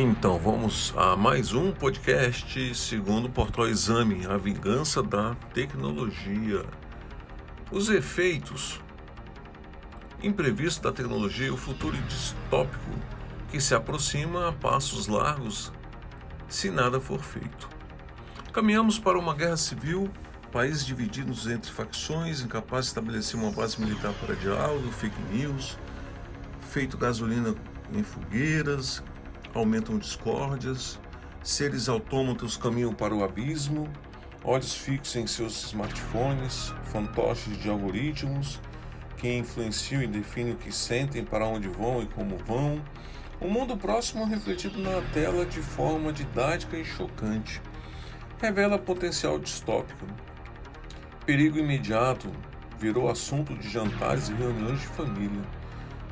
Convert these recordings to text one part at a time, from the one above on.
Então vamos a mais um podcast segundo o Portal Exame, a vingança da tecnologia. Os efeitos imprevistos da tecnologia e o futuro distópico que se aproxima a passos largos se nada for feito. Caminhamos para uma guerra civil, países divididos entre facções, incapazes de estabelecer uma base militar para diálogo, fake news, feito gasolina em fogueiras, aumentam discórdias, seres autômatos caminham para o abismo, olhos fixos em seus smartphones, fantoches de algoritmos que influenciam e definem o que sentem, para onde vão e como vão. O mundo próximo refletido na tela de forma didática e chocante. Revela potencial distópico. Perigo imediato virou assunto de jantares e reuniões de família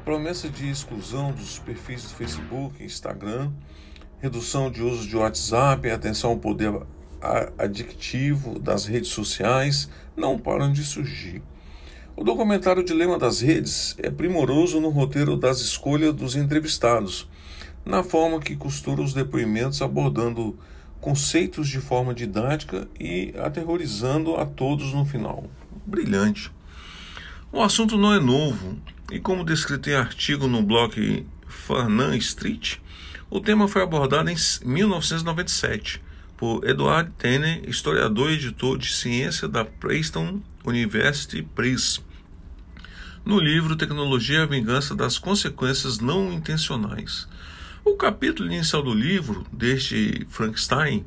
promessa de exclusão dos perfis do Facebook e Instagram, redução de uso de WhatsApp, atenção ao poder adictivo das redes sociais não param de surgir. O documentário Dilema das Redes é primoroso no roteiro das escolhas dos entrevistados, na forma que costura os depoimentos abordando conceitos de forma didática e aterrorizando a todos no final. Brilhante. O assunto não é novo, e como descrito em artigo no blog Farnan Street, o tema foi abordado em 1997 por Edward Tenney, historiador e editor de ciência da Princeton University Press, no livro Tecnologia e a Vingança das Consequências Não Intencionais. O capítulo inicial do livro, deste Frankenstein,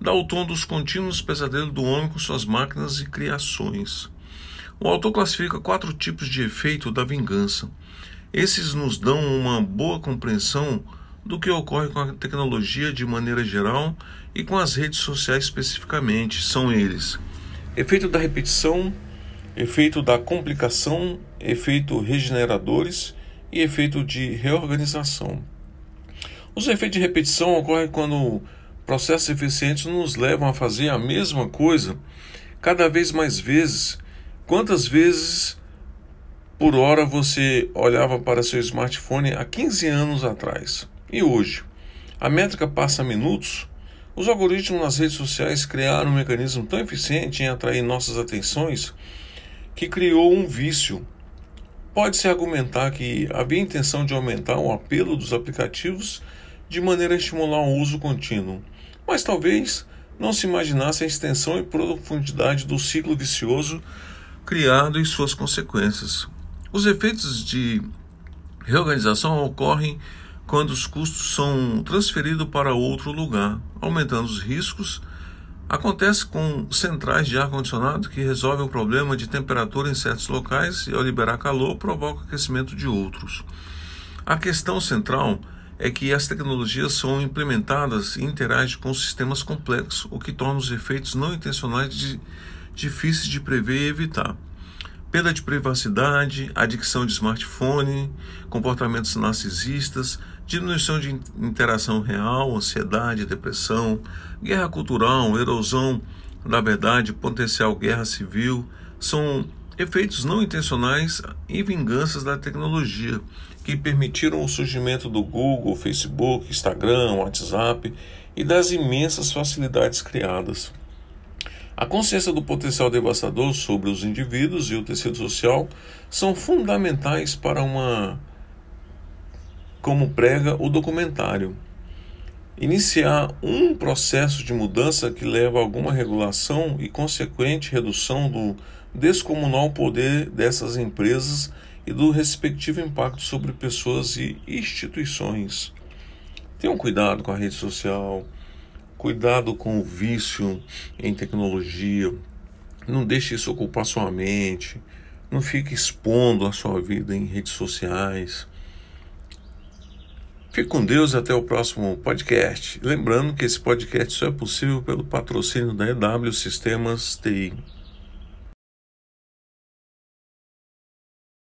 dá o tom dos contínuos pesadelos do homem com suas máquinas e criações. O autor classifica quatro tipos de efeito da vingança. Esses nos dão uma boa compreensão do que ocorre com a tecnologia de maneira geral e com as redes sociais especificamente. São eles: efeito da repetição, efeito da complicação, efeito regeneradores e efeito de reorganização. Os efeitos de repetição ocorrem quando processos eficientes nos levam a fazer a mesma coisa cada vez mais vezes Quantas vezes por hora você olhava para seu smartphone há 15 anos atrás? E hoje? A métrica passa minutos? Os algoritmos nas redes sociais criaram um mecanismo tão eficiente em atrair nossas atenções que criou um vício. Pode-se argumentar que havia intenção de aumentar o apelo dos aplicativos de maneira a estimular o uso contínuo, mas talvez não se imaginasse a extensão e profundidade do ciclo vicioso criado e suas consequências. Os efeitos de reorganização ocorrem quando os custos são transferidos para outro lugar, aumentando os riscos. Acontece com centrais de ar-condicionado que resolvem o problema de temperatura em certos locais e, ao liberar calor, provoca aquecimento de outros. A questão central é que as tecnologias são implementadas e interagem com sistemas complexos, o que torna os efeitos não intencionais de difíceis de prever e evitar. Perda de privacidade, adicção de smartphone, comportamentos narcisistas, diminuição de interação real, ansiedade, depressão, guerra cultural, erosão da verdade, potencial guerra civil, são efeitos não intencionais e vinganças da tecnologia que permitiram o surgimento do Google, Facebook, Instagram, WhatsApp e das imensas facilidades criadas. A consciência do potencial devastador sobre os indivíduos e o tecido social são fundamentais para uma como prega o documentário. Iniciar um processo de mudança que leva a alguma regulação e consequente redução do descomunal poder dessas empresas e do respectivo impacto sobre pessoas e instituições. Tenham cuidado com a rede social, cuidado com o vício em tecnologia, Não deixe isso ocupar sua mente. Não fique expondo a sua vida em redes sociais. Fique com Deus até o próximo podcast. Lembrando que esse podcast só é possível pelo patrocínio da EW Sistemas TI.